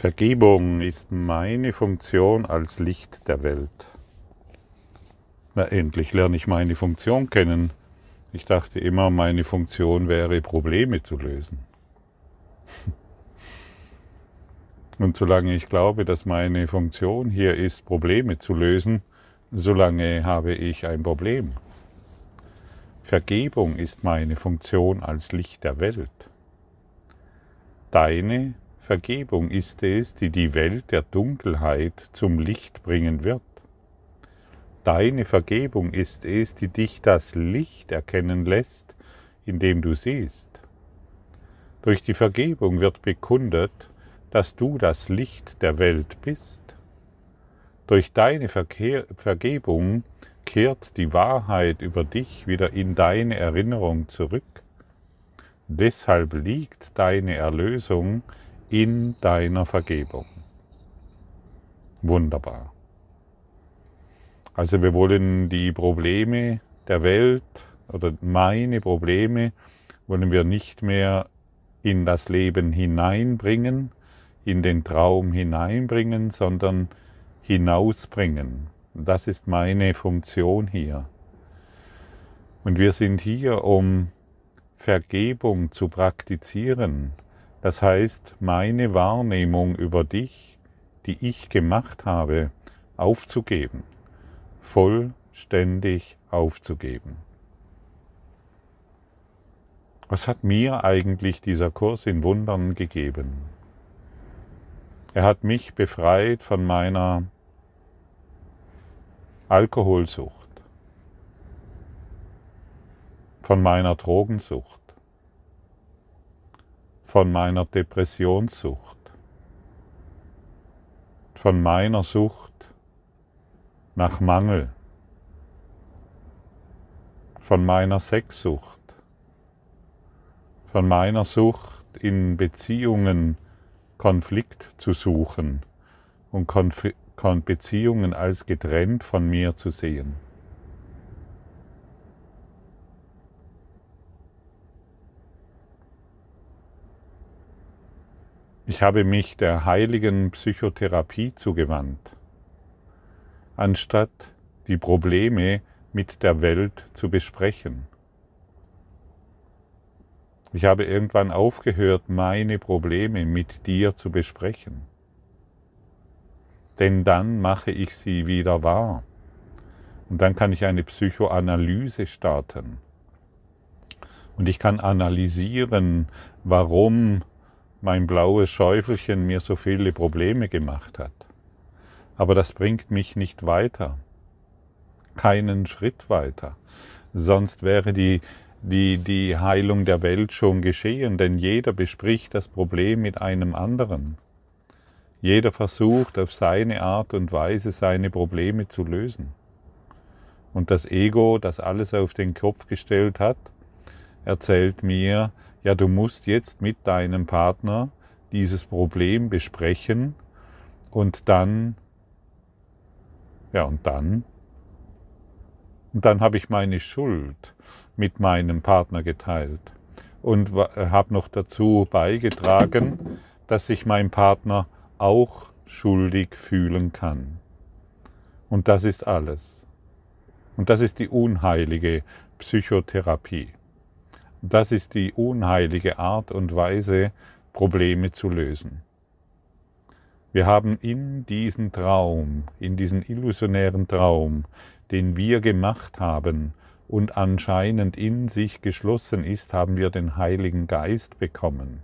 Vergebung ist meine Funktion als Licht der Welt. Na endlich lerne ich meine Funktion kennen. Ich dachte immer, meine Funktion wäre, Probleme zu lösen. Und solange ich glaube, dass meine Funktion hier ist, Probleme zu lösen, solange habe ich ein Problem. Vergebung ist meine Funktion als Licht der Welt. Deine Vergebung ist es, die die Welt der Dunkelheit zum Licht bringen wird. Deine Vergebung ist es, die dich das Licht erkennen lässt, in dem du siehst. Durch die Vergebung wird bekundet, dass du das Licht der Welt bist. Durch deine Verkehr Vergebung kehrt die Wahrheit über dich wieder in deine Erinnerung zurück. Deshalb liegt deine Erlösung in deiner Vergebung. Wunderbar. Also wir wollen die Probleme der Welt oder meine Probleme wollen wir nicht mehr in das Leben hineinbringen, in den Traum hineinbringen, sondern hinausbringen. Das ist meine Funktion hier. Und wir sind hier, um Vergebung zu praktizieren, das heißt, meine Wahrnehmung über dich, die ich gemacht habe, aufzugeben, vollständig aufzugeben. Was hat mir eigentlich dieser Kurs in Wundern gegeben? Er hat mich befreit von meiner Alkoholsucht, von meiner Drogensucht, von meiner Depressionssucht, von meiner Sucht nach Mangel, von meiner Sexsucht, von meiner Sucht in Beziehungen Konflikt zu suchen und Beziehungen als getrennt von mir zu sehen. Ich habe mich der heiligen Psychotherapie zugewandt, anstatt die Probleme mit der Welt zu besprechen. Ich habe irgendwann aufgehört, meine Probleme mit dir zu besprechen. Denn dann mache ich sie wieder wahr. Und dann kann ich eine Psychoanalyse starten. Und ich kann analysieren, warum mein blaues Schäufelchen mir so viele Probleme gemacht hat. Aber das bringt mich nicht weiter, keinen Schritt weiter. Sonst wäre die, die, die Heilung der Welt schon geschehen, denn jeder bespricht das Problem mit einem anderen. Jeder versucht auf seine Art und Weise seine Probleme zu lösen. Und das Ego, das alles auf den Kopf gestellt hat, erzählt mir, ja, du musst jetzt mit deinem Partner dieses Problem besprechen und dann, ja, und dann, und dann habe ich meine Schuld mit meinem Partner geteilt und habe noch dazu beigetragen, dass sich mein Partner auch schuldig fühlen kann. Und das ist alles. Und das ist die unheilige Psychotherapie. Das ist die unheilige Art und Weise, Probleme zu lösen. Wir haben in diesen Traum, in diesen illusionären Traum, den wir gemacht haben und anscheinend in sich geschlossen ist, haben wir den Heiligen Geist bekommen.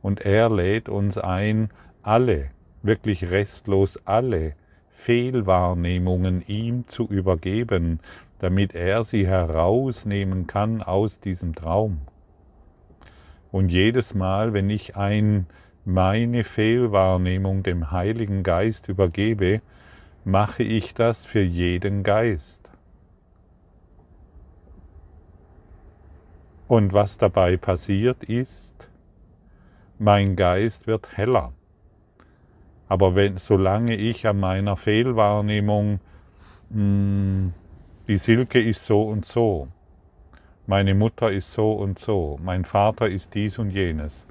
Und er lädt uns ein, alle, wirklich restlos alle Fehlwahrnehmungen ihm zu übergeben, damit er sie herausnehmen kann aus diesem Traum. Und jedes Mal, wenn ich ein, meine Fehlwahrnehmung dem Heiligen Geist übergebe, mache ich das für jeden Geist. Und was dabei passiert ist, mein Geist wird heller. Aber wenn, solange ich an meiner Fehlwahrnehmung mh, hm, die Silke ist so und so, meine Mutter ist so und so, mein Vater ist dies und jenes.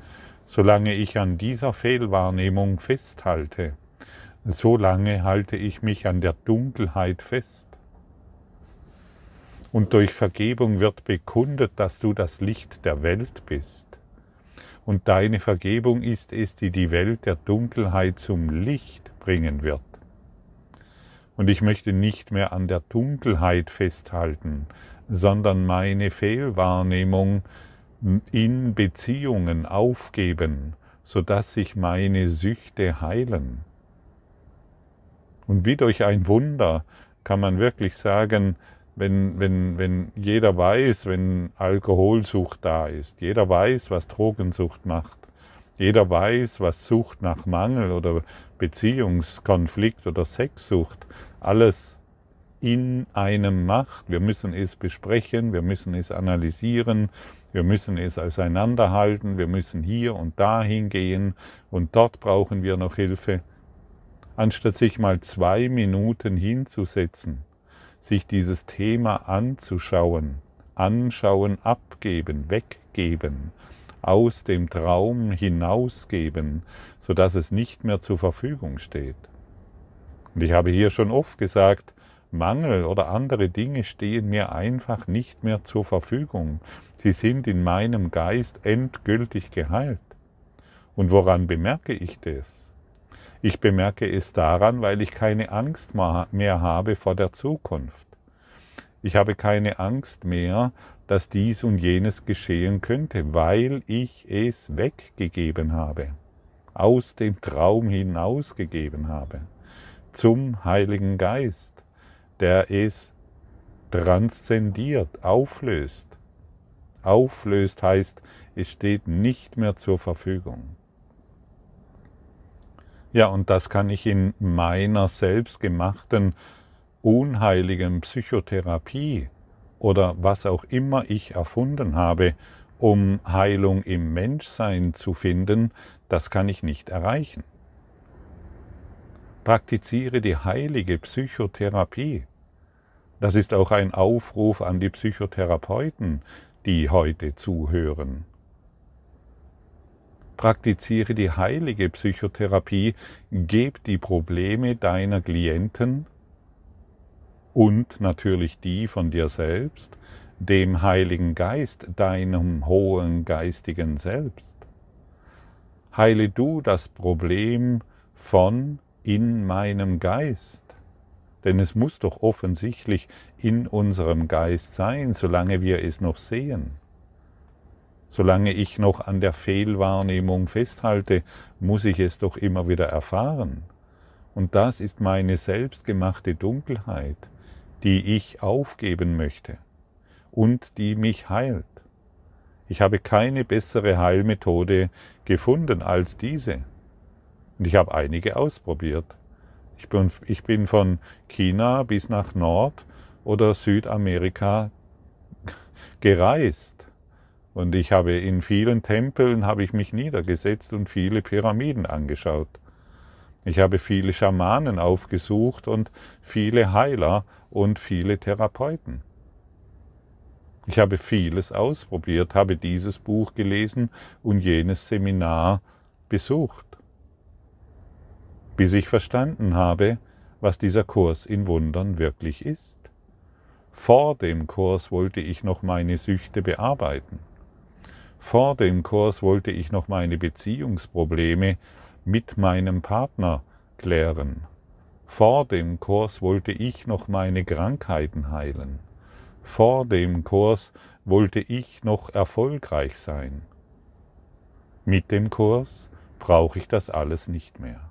Solange ich an dieser Fehlwahrnehmung festhalte, solange halte ich mich an der Dunkelheit fest. Und durch Vergebung wird bekundet, dass du das Licht der Welt bist. Und deine Vergebung ist es, die die Welt der Dunkelheit zum Licht bringen wird. Und ich möchte nicht mehr an der Dunkelheit festhalten, sondern meine Fehlwahrnehmung in Beziehungen aufgeben, sodass sich meine Süchte heilen. Und wie durch ein Wunder kann man wirklich sagen, wenn, wenn, wenn jeder weiß, wenn Alkoholsucht da ist, jeder weiß, was Drogensucht macht, jeder weiß, was Sucht nach Mangel oder Beziehungskonflikt oder Sexsucht alles in einem macht. Wir müssen es besprechen, wir müssen es analysieren, wir müssen es auseinanderhalten, wir müssen hier und da hingehen und dort brauchen wir noch Hilfe. Anstatt sich mal zwei Minuten hinzusetzen sich dieses Thema anzuschauen, anschauen, abgeben, weggeben, aus dem Traum hinausgeben, sodass es nicht mehr zur Verfügung steht. Und ich habe hier schon oft gesagt, Mangel oder andere Dinge stehen mir einfach nicht mehr zur Verfügung. Sie sind in meinem Geist endgültig geheilt. Und woran bemerke ich das? Ich bemerke es daran, weil ich keine Angst mehr habe vor der Zukunft. Ich habe keine Angst mehr, dass dies und jenes geschehen könnte, weil ich es weggegeben habe, aus dem Traum hinausgegeben habe, zum Heiligen Geist, der es transzendiert, auflöst. Auflöst heißt, es steht nicht mehr zur Verfügung. Ja, und das kann ich in meiner selbstgemachten, unheiligen Psychotherapie oder was auch immer ich erfunden habe, um Heilung im Menschsein zu finden, das kann ich nicht erreichen. Praktiziere die heilige Psychotherapie. Das ist auch ein Aufruf an die Psychotherapeuten, die heute zuhören. Praktiziere die heilige Psychotherapie, geb die Probleme deiner Klienten und natürlich die von dir selbst, dem Heiligen Geist, deinem hohen geistigen Selbst. Heile du das Problem von in meinem Geist. Denn es muss doch offensichtlich in unserem Geist sein, solange wir es noch sehen. Solange ich noch an der Fehlwahrnehmung festhalte, muss ich es doch immer wieder erfahren. Und das ist meine selbstgemachte Dunkelheit, die ich aufgeben möchte und die mich heilt. Ich habe keine bessere Heilmethode gefunden als diese. Und ich habe einige ausprobiert. Ich bin, ich bin von China bis nach Nord- oder Südamerika gereist und ich habe in vielen Tempeln habe ich mich niedergesetzt und viele Pyramiden angeschaut. Ich habe viele Schamanen aufgesucht und viele Heiler und viele Therapeuten. Ich habe vieles ausprobiert, habe dieses Buch gelesen und jenes Seminar besucht, bis ich verstanden habe, was dieser Kurs in Wundern wirklich ist. Vor dem Kurs wollte ich noch meine Süchte bearbeiten. Vor dem Kurs wollte ich noch meine Beziehungsprobleme mit meinem Partner klären. Vor dem Kurs wollte ich noch meine Krankheiten heilen. Vor dem Kurs wollte ich noch erfolgreich sein. Mit dem Kurs brauche ich das alles nicht mehr.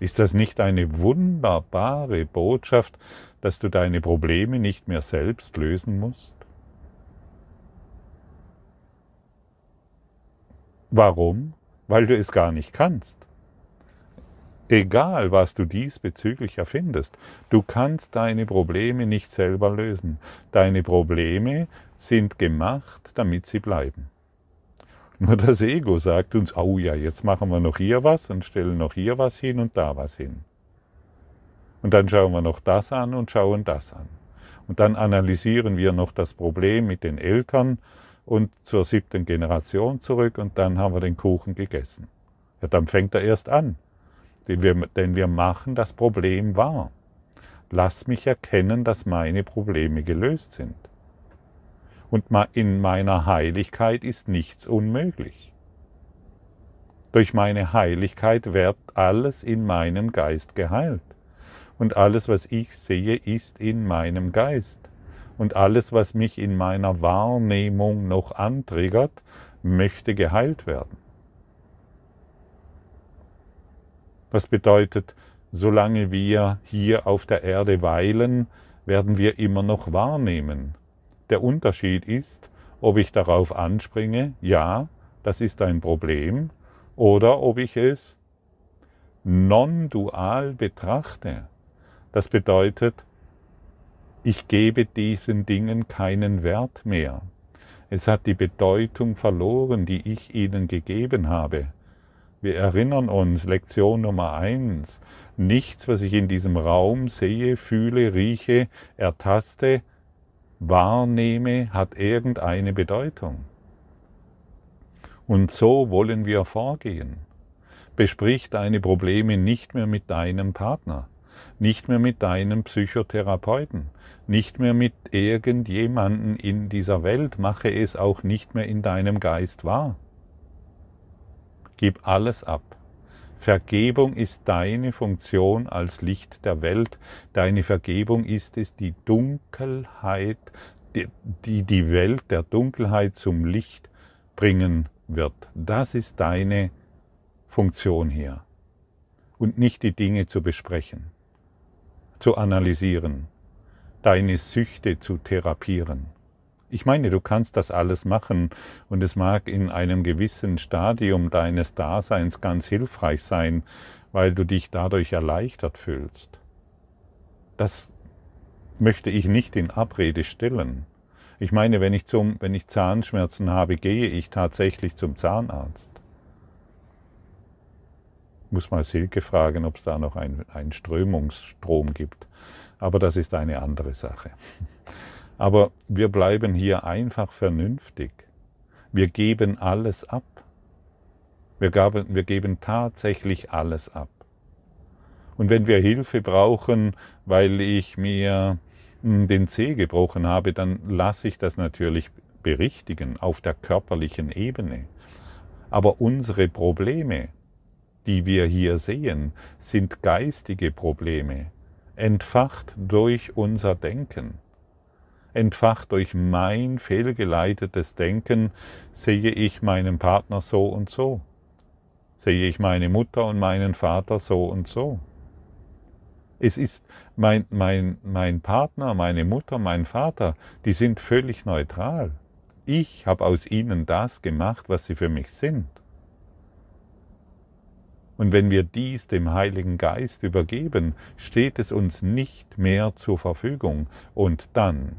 Ist das nicht eine wunderbare Botschaft, dass du deine Probleme nicht mehr selbst lösen musst? Warum? Weil du es gar nicht kannst. Egal, was du diesbezüglich erfindest, du kannst deine Probleme nicht selber lösen. Deine Probleme sind gemacht, damit sie bleiben. Nur das Ego sagt uns, oh ja, jetzt machen wir noch hier was und stellen noch hier was hin und da was hin. Und dann schauen wir noch das an und schauen das an. Und dann analysieren wir noch das Problem mit den Eltern und zur siebten Generation zurück und dann haben wir den Kuchen gegessen. Ja, dann fängt er erst an. Denn wir, denn wir machen das Problem wahr. Lass mich erkennen, dass meine Probleme gelöst sind. Und in meiner Heiligkeit ist nichts unmöglich. Durch meine Heiligkeit wird alles in meinem Geist geheilt. Und alles, was ich sehe, ist in meinem Geist. Und alles, was mich in meiner Wahrnehmung noch antriggert, möchte geheilt werden. Was bedeutet, solange wir hier auf der Erde weilen, werden wir immer noch wahrnehmen. Der Unterschied ist, ob ich darauf anspringe, ja, das ist ein Problem, oder ob ich es non-dual betrachte. Das bedeutet, ich gebe diesen Dingen keinen Wert mehr. Es hat die Bedeutung verloren, die ich ihnen gegeben habe. Wir erinnern uns, Lektion Nummer eins: nichts, was ich in diesem Raum sehe, fühle, rieche, ertaste, wahrnehme, hat irgendeine Bedeutung. Und so wollen wir vorgehen. Besprich deine Probleme nicht mehr mit deinem Partner, nicht mehr mit deinem Psychotherapeuten, nicht mehr mit irgendjemanden in dieser Welt, mache es auch nicht mehr in deinem Geist wahr. Gib alles ab. Vergebung ist deine Funktion als Licht der Welt. Deine Vergebung ist es, die Dunkelheit, die die Welt der Dunkelheit zum Licht bringen wird. Das ist deine Funktion hier. Und nicht die Dinge zu besprechen, zu analysieren, deine Süchte zu therapieren. Ich meine, du kannst das alles machen und es mag in einem gewissen Stadium deines Daseins ganz hilfreich sein, weil du dich dadurch erleichtert fühlst. Das möchte ich nicht in Abrede stellen. Ich meine, wenn ich, zum, wenn ich Zahnschmerzen habe, gehe ich tatsächlich zum Zahnarzt. Ich muss mal Silke fragen, ob es da noch einen Strömungsstrom gibt. Aber das ist eine andere Sache. Aber wir bleiben hier einfach vernünftig. Wir geben alles ab. Wir, gaben, wir geben tatsächlich alles ab. Und wenn wir Hilfe brauchen, weil ich mir hm, den Zeh gebrochen habe, dann lasse ich das natürlich berichtigen auf der körperlichen Ebene. Aber unsere Probleme, die wir hier sehen, sind geistige Probleme, entfacht durch unser Denken entfacht durch mein fehlgeleitetes Denken, sehe ich meinen Partner so und so. Sehe ich meine Mutter und meinen Vater so und so. Es ist mein, mein, mein Partner, meine Mutter, mein Vater, die sind völlig neutral. Ich habe aus ihnen das gemacht, was sie für mich sind. Und wenn wir dies dem Heiligen Geist übergeben, steht es uns nicht mehr zur Verfügung. Und dann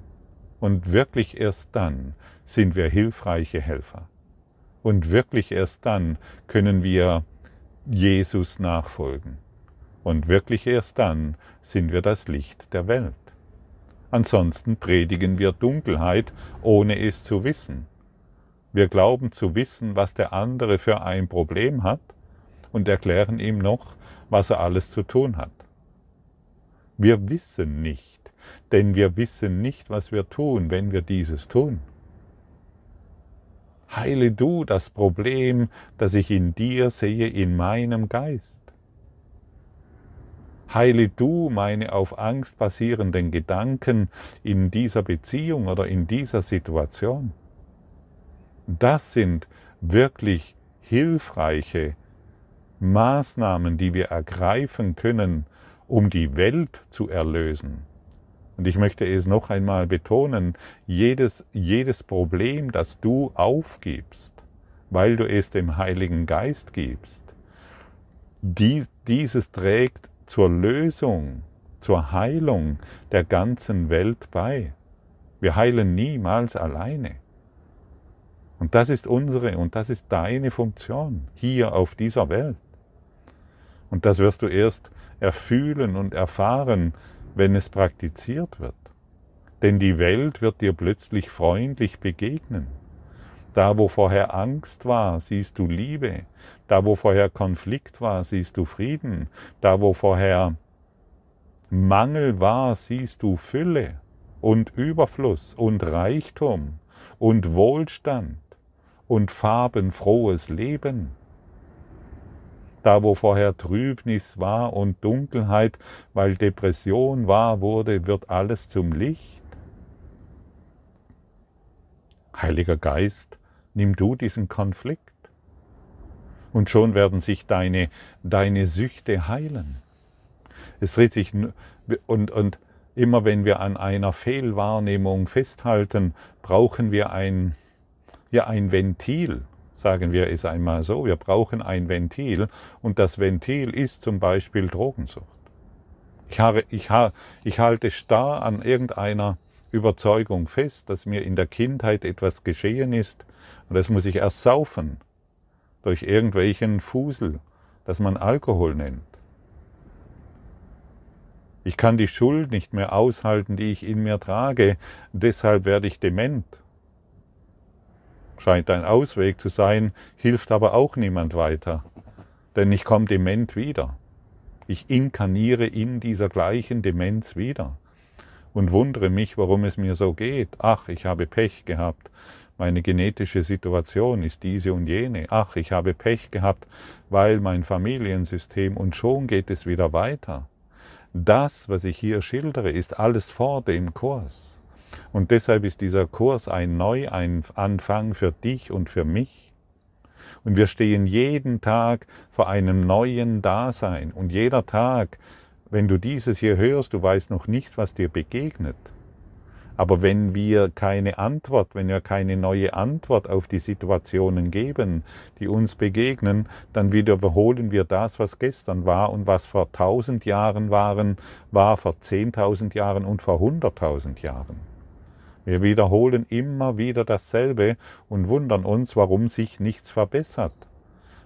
und wirklich erst dann sind wir hilfreiche Helfer. Und wirklich erst dann können wir Jesus nachfolgen. Und wirklich erst dann sind wir das Licht der Welt. Ansonsten predigen wir Dunkelheit, ohne es zu wissen. Wir glauben zu wissen, was der andere für ein Problem hat und erklären ihm noch, was er alles zu tun hat. Wir wissen nicht, denn wir wissen nicht, was wir tun, wenn wir dieses tun. Heile du das Problem, das ich in dir sehe, in meinem Geist. Heile du meine auf Angst basierenden Gedanken in dieser Beziehung oder in dieser Situation. Das sind wirklich hilfreiche Maßnahmen, die wir ergreifen können, um die Welt zu erlösen. Und ich möchte es noch einmal betonen, jedes, jedes Problem, das du aufgibst, weil du es dem Heiligen Geist gibst, die, dieses trägt zur Lösung, zur Heilung der ganzen Welt bei. Wir heilen niemals alleine. Und das ist unsere und das ist deine Funktion hier auf dieser Welt. Und das wirst du erst erfühlen und erfahren, wenn es praktiziert wird. Denn die Welt wird dir plötzlich freundlich begegnen. Da, wo vorher Angst war, siehst du Liebe. Da, wo vorher Konflikt war, siehst du Frieden. Da, wo vorher Mangel war, siehst du Fülle und Überfluss und Reichtum und Wohlstand und farbenfrohes Leben. Da, wo vorher Trübnis war und Dunkelheit, weil Depression war, wurde, wird alles zum Licht. Heiliger Geist, nimm du diesen Konflikt und schon werden sich deine, deine Süchte heilen. Es dreht sich und, und immer wenn wir an einer Fehlwahrnehmung festhalten, brauchen wir ein, ja, ein Ventil, sagen wir es einmal so. Wir brauchen ein Ventil und das Ventil ist zum Beispiel Drogensucht. Ich, habe, ich, ich halte starr an irgendeiner Überzeugung fest, dass mir in der Kindheit etwas geschehen ist und das muss ich erst saufen durch irgendwelchen Fusel, das man Alkohol nennt. Ich kann die Schuld nicht mehr aushalten, die ich in mir trage, deshalb werde ich dement. Scheint ein Ausweg zu sein, hilft aber auch niemand weiter, denn ich komme dement wieder. Ich inkarniere in dieser gleichen Demenz wieder und wundere mich, warum es mir so geht. Ach, ich habe Pech gehabt. Meine genetische Situation ist diese und jene. Ach, ich habe Pech gehabt, weil mein Familiensystem und schon geht es wieder weiter. Das, was ich hier schildere, ist alles vor dem Kurs. Und deshalb ist dieser Kurs ein Neuanfang für dich und für mich. Und wir stehen jeden Tag vor einem neuen Dasein. Und jeder Tag, wenn du dieses hier hörst, du weißt noch nicht, was dir begegnet. Aber wenn wir keine Antwort, wenn wir keine neue Antwort auf die Situationen geben, die uns begegnen, dann wiederholen wir das, was gestern war und was vor tausend Jahren waren, war vor zehntausend Jahren und vor hunderttausend Jahren. Wir wiederholen immer wieder dasselbe und wundern uns, warum sich nichts verbessert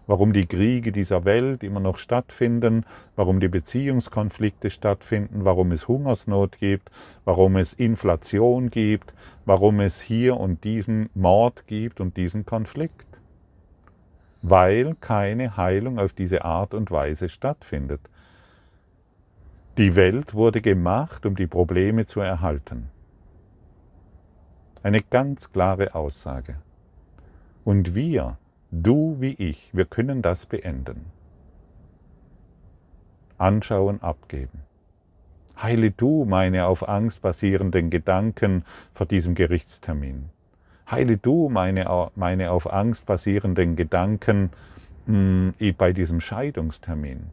warum die Kriege dieser Welt immer noch stattfinden, warum die Beziehungskonflikte stattfinden, warum es Hungersnot gibt, warum es Inflation gibt, warum es hier und diesen Mord gibt und diesen Konflikt. Weil keine Heilung auf diese Art und Weise stattfindet. Die Welt wurde gemacht, um die Probleme zu erhalten. Eine ganz klare Aussage. Und wir Du wie ich, wir können das beenden. Anschauen, abgeben. Heile du meine auf Angst basierenden Gedanken vor diesem Gerichtstermin. Heile du meine, meine auf Angst basierenden Gedanken mh, hm, bei diesem Scheidungstermin.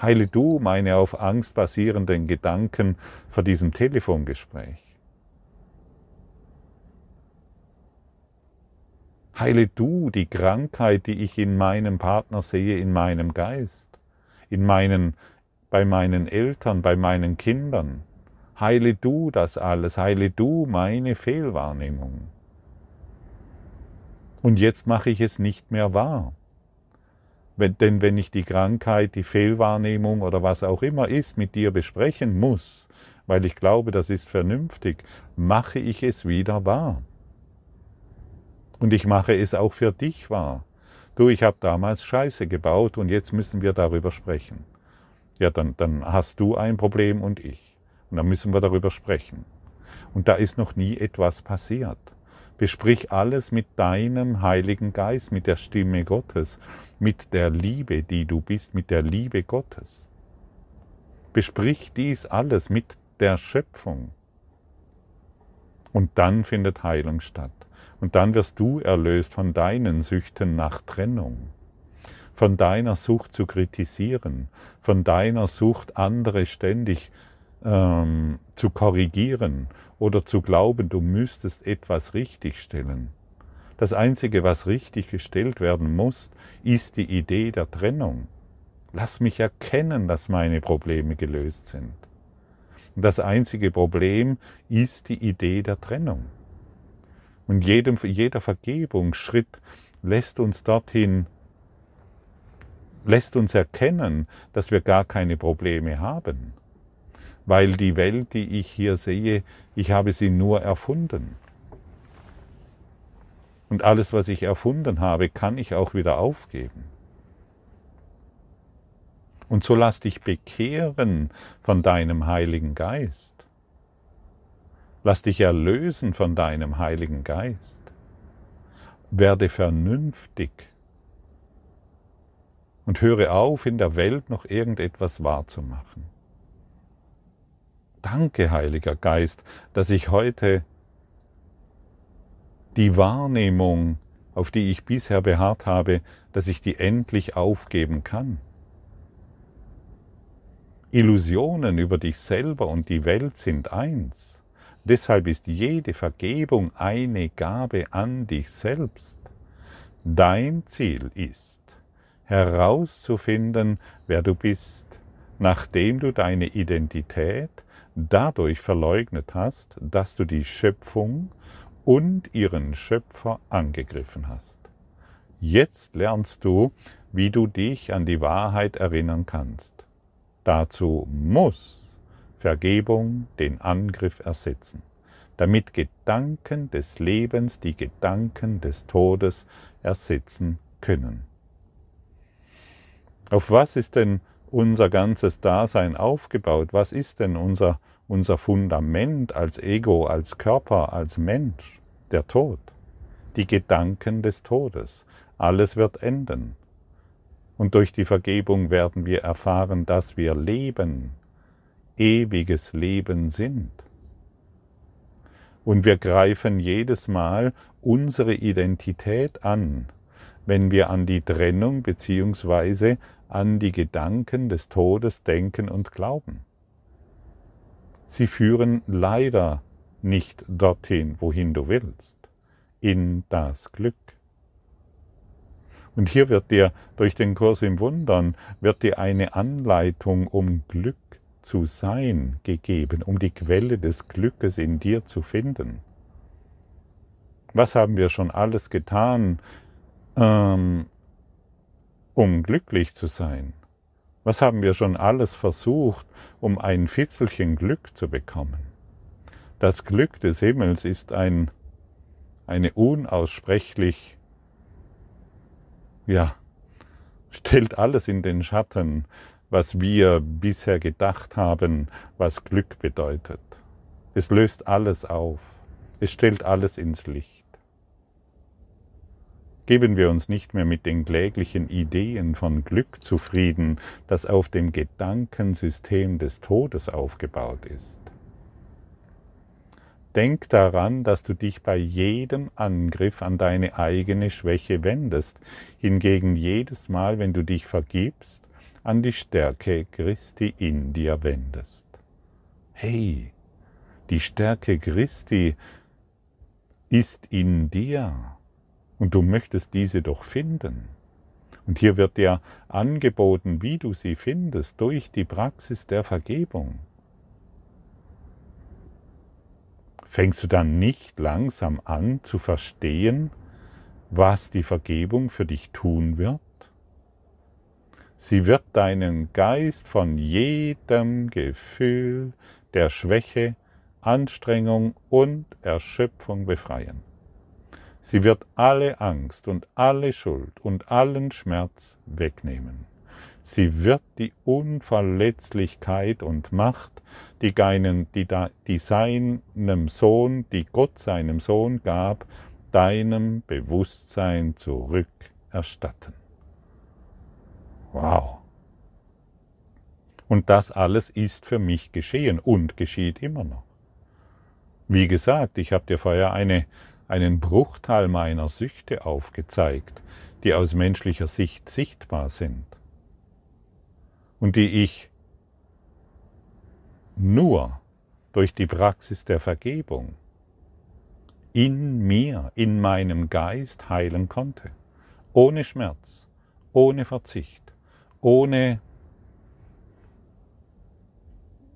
Heile du meine auf Angst basierenden Gedanken vor diesem Telefongespräch. Heile du die Krankheit, die ich in meinem Partner sehe, in meinem Geist, in meinen, bei meinen Eltern, bei meinen Kindern. Heile du das alles, heile du meine Fehlwahrnehmung. Und jetzt mache ich es nicht mehr wahr. Wenn, denn wenn ich die Krankheit, die Fehlwahrnehmung oder was auch immer ist, mit dir besprechen muss, weil ich glaube, das ist vernünftig, mache ich es wieder wahr. Und ich mache es auch für dich wahr. Du, ich habe damals Scheiße gebaut und jetzt müssen wir darüber sprechen. Ja, dann, dann hast du ein Problem und ich. Und dann müssen wir darüber sprechen. Und da ist noch nie etwas passiert. Besprich alles mit deinem Heiligen Geist, mit der Stimme Gottes, mit der Liebe, die du bist, mit der Liebe Gottes. Besprich dies alles mit der Schöpfung. Und dann findet Heilung statt. Und dann wirst du erlöst von deinen Süchten nach Trennung, von deiner Sucht zu kritisieren, von deiner Sucht, andere ständig ähm, zu korrigieren oder zu glauben, du müsstest etwas richtigstellen. Das Einzige, was richtig gestellt werden muss, ist die Idee der Trennung. Lass mich erkennen, dass meine Probleme gelöst sind. Das einzige Problem ist die Idee der Trennung. Und jedem, jeder Vergebungsschritt lässt uns dorthin, lässt uns erkennen, dass wir gar keine Probleme haben. Weil die Welt, die ich hier sehe, ich habe sie nur erfunden. Und alles, was ich erfunden habe, kann ich auch wieder aufgeben. Und so lass dich bekehren von deinem Heiligen Geist. Lass dich erlösen von deinem Heiligen Geist. Werde vernünftig und höre auf, in der Welt noch irgendetwas wahrzumachen. Danke, Heiliger Geist, dass ich heute die Wahrnehmung, auf die ich bisher beharrt habe, dass ich die endlich aufgeben kann. Illusionen über dich selber und die Welt sind eins. Deshalb ist jede Vergebung eine Gabe an dich selbst. Dein Ziel ist, herauszufinden, wer du bist, nachdem du deine Identität dadurch verleugnet hast, dass du die Schöpfung und ihren Schöpfer angegriffen hast. Jetzt lernst du, wie du dich an die Wahrheit erinnern kannst. Dazu muss Vergebung den Angriff ersetzen, damit Gedanken des Lebens die Gedanken des Todes ersetzen können. Auf was ist denn unser ganzes Dasein aufgebaut? Was ist denn unser, unser Fundament als Ego, als Körper, als Mensch? Der Tod. Die Gedanken des Todes. Alles wird enden. Und durch die Vergebung werden wir erfahren, dass wir Leben, ewiges Leben sind. Und wir greifen jedes Mal unsere Identität an, wenn wir an die Trennung beziehungsweise an die Gedanken des Todes denken und glauben. Sie führen leider nicht dorthin, wohin du willst, in das Glück. Und hier wird dir durch den Kurs im Wundern, wird dir eine Anleitung, um Glück zu sein, gegeben, um die Quelle des Glückes in dir zu finden. Was haben wir schon alles getan, ähm, um glücklich zu sein? Was haben wir schon alles versucht, um ein Fitzelchen Glück zu bekommen? Das Glück des Himmels ist ein, eine unaussprechlich, ja, stellt alles in den Schatten, was wir bisher gedacht haben, was Glück bedeutet. Es löst alles auf. Es stellt alles ins Licht. Geben wir uns nicht mehr mit den kläglichen Ideen von Glück zufrieden, das auf dem Gedankensystem des Todes aufgebaut ist. Denk daran, dass du dich bei jedem Angriff an deine eigene Schwäche wendest, hingegen jedes Mal, wenn du dich vergibst, an die Stärke Christi in dir wendest. Hey, die Stärke Christi ist in dir. Und du möchtest diese doch finden. Und hier wird dir angeboten, wie du sie findest, durch die Praxis der Vergebung. Fängst du dann nicht langsam an zu verstehen, was die Vergebung für dich tun wird? Sie wird deinen Geist von jedem Gefühl der Schwäche, Anstrengung und Erschöpfung befreien. Sie wird alle Angst und alle Schuld und allen Schmerz wegnehmen. Sie wird die Unverletzlichkeit und Macht, die, deinen, die, die seinem Sohn, die Gott seinem Sohn gab, deinem Bewusstsein zurückerstatten. Wow. Und das alles ist für mich geschehen und geschieht immer noch. Wie gesagt, ich habe dir vorher eine einen Bruchteil meiner Süchte aufgezeigt, die aus menschlicher Sicht sichtbar sind und die ich nur durch die Praxis der Vergebung in mir, in meinem Geist heilen konnte. Ohne Schmerz, ohne Verzicht, ohne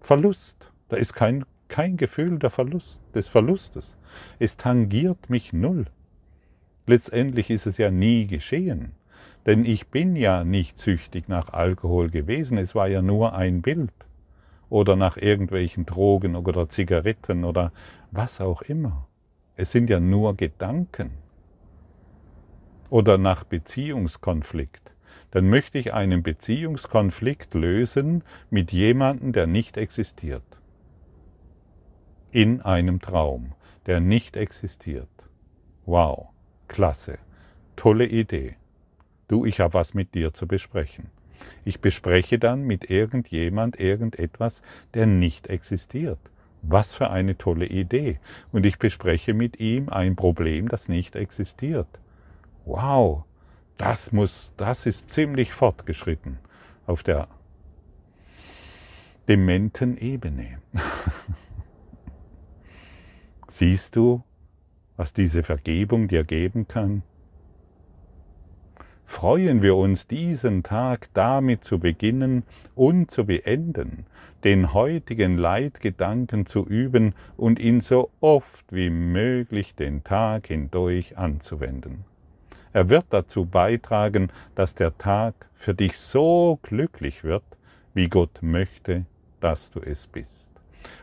Verlust. Da ist kein, kein Gefühl der Verlust, des Verlustes. Es tangiert mich null. Letztendlich ist es ja nie geschehen, denn ich bin ja nicht süchtig nach Alkohol gewesen, es war ja nur ein Bild oder nach irgendwelchen Drogen oder Zigaretten oder was auch immer. Es sind ja nur Gedanken. oder nach Beziehungskonflikt, dann möchte ich einen Beziehungskonflikt lösen mit jemandem, der nicht existiert. In einem Traum, der nicht existiert. Wow, klasse, tolle Idee. Du, ich habe was mit dir zu besprechen. Ich bespreche dann mit irgendjemand irgendetwas, der nicht existiert. Was für eine tolle Idee. Und ich bespreche mit ihm ein Problem, das nicht existiert. Wow, das muss, das ist ziemlich fortgeschritten auf der dementen Ebene. Siehst du, was diese Vergebung dir geben kann? freuen wir uns diesen Tag damit zu beginnen und zu beenden, den heutigen Leitgedanken zu üben und ihn so oft wie möglich den Tag hindurch anzuwenden. Er wird dazu beitragen, dass der Tag für dich so glücklich wird, wie Gott möchte, dass du es bist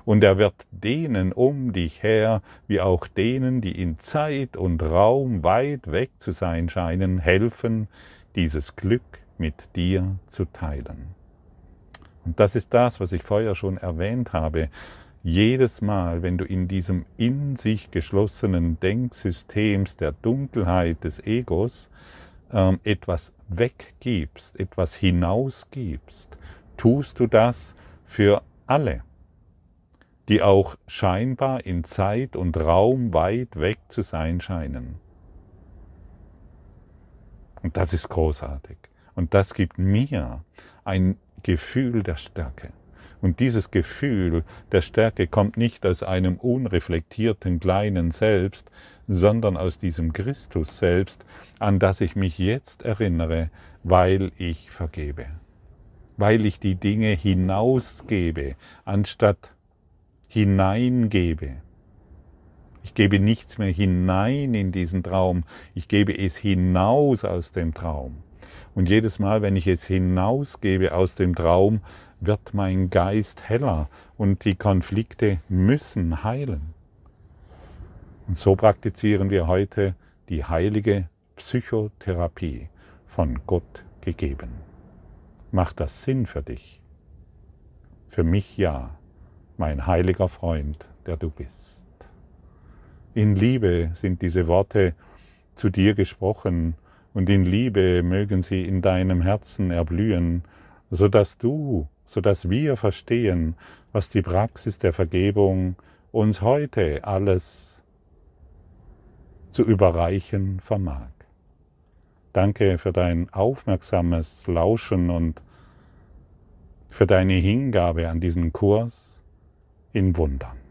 und er wird denen um dich her, wie auch denen, die in Zeit und Raum weit weg zu sein scheinen, helfen, dieses Glück mit dir zu teilen. Und das ist das, was ich vorher schon erwähnt habe. Jedes Mal, wenn du in diesem in sich geschlossenen Denksystems der Dunkelheit des Egos ähm, etwas weggibst, etwas hinausgibst, tust du das für alle die auch scheinbar in Zeit und Raum weit weg zu sein scheinen. Und das ist großartig. Und das gibt mir ein Gefühl der Stärke. Und dieses Gefühl der Stärke kommt nicht aus einem unreflektierten kleinen Selbst, sondern aus diesem Christus selbst, an das ich mich jetzt erinnere, weil ich vergebe. Weil ich die Dinge hinausgebe, anstatt hineingebe. Ich gebe nichts mehr hinein in diesen Traum, ich gebe es hinaus aus dem Traum. Und jedes Mal, wenn ich es hinausgebe aus dem Traum, wird mein Geist heller und die Konflikte müssen heilen. Und so praktizieren wir heute die heilige Psychotherapie von Gott gegeben. Macht das Sinn für dich? Für mich ja mein heiliger Freund, der du bist. In Liebe sind diese Worte zu dir gesprochen und in Liebe mögen sie in deinem Herzen erblühen, so dass du, so dass wir verstehen, was die Praxis der Vergebung uns heute alles zu überreichen vermag. Danke für dein aufmerksames Lauschen und für deine Hingabe an diesen Kurs in Wundern.